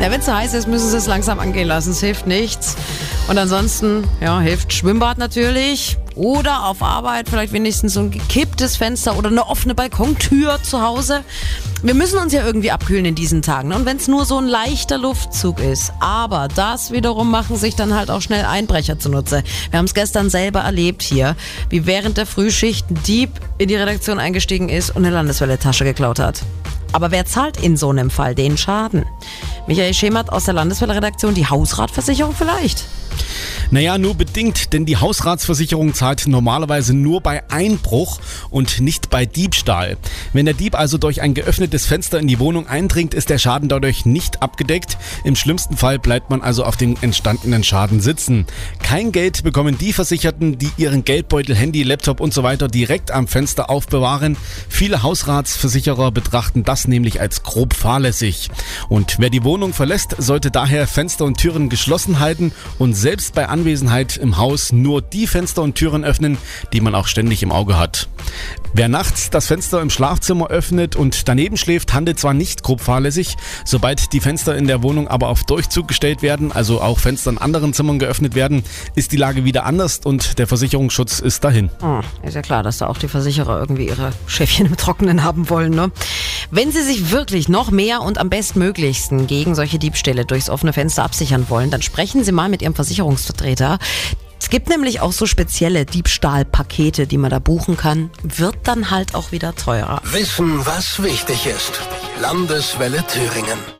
Ja, wenn es so heiß ist, müssen Sie es langsam angehen lassen. Es hilft nichts. Und ansonsten, ja, hilft Schwimmbad natürlich. Oder auf Arbeit vielleicht wenigstens so ein gekipptes Fenster oder eine offene Balkontür zu Hause. Wir müssen uns ja irgendwie abkühlen in diesen Tagen. ne? Und wenn es nur so ein leichter Luftzug ist. Aber das wiederum machen sich dann halt auch schnell Einbrecher zunutze. Wir haben es gestern selber erlebt hier, wie während der Frühschicht ein Dieb in die Redaktion eingestiegen ist und eine Landeswelle-Tasche geklaut hat. Aber wer zahlt in so einem Fall den Schaden? Michael Schemert aus der Landeswelle-Redaktion, die Hausratversicherung vielleicht? Naja, nur bedingt, denn die Hausratsversicherung zahlt normalerweise nur bei Einbruch und nicht bei Diebstahl. Wenn der Dieb also durch ein geöffnetes Fenster in die Wohnung eindringt, ist der Schaden dadurch nicht abgedeckt. Im schlimmsten Fall bleibt man also auf dem entstandenen Schaden sitzen. Kein Geld bekommen die Versicherten, die ihren Geldbeutel, Handy, Laptop und so weiter direkt am Fenster aufbewahren. Viele Hausratsversicherer betrachten das nämlich als grob fahrlässig. Und wer die Wohnung verlässt, sollte daher Fenster und Türen geschlossen halten und selbst bei Anwesenheit im Haus nur die Fenster und Türen öffnen, die man auch ständig im Auge hat. Wer nachts das Fenster im Schlafzimmer öffnet und daneben schläft, handelt zwar nicht grob fahrlässig, sobald die Fenster in der Wohnung aber auf Durchzug gestellt werden, also auch Fenster in anderen Zimmern geöffnet werden, ist die Lage wieder anders und der Versicherungsschutz ist dahin. Hm, ist ja klar, dass da auch die Versicherer irgendwie ihre Schäfchen im Trockenen haben wollen, ne? Wenn Sie sich wirklich noch mehr und am bestmöglichsten gegen solche Diebstähle durchs offene Fenster absichern wollen, dann sprechen Sie mal mit Ihrem Versicherungsvertreter. Es gibt nämlich auch so spezielle Diebstahlpakete, die man da buchen kann. Wird dann halt auch wieder teurer. Wissen, was wichtig ist. Landeswelle Thüringen.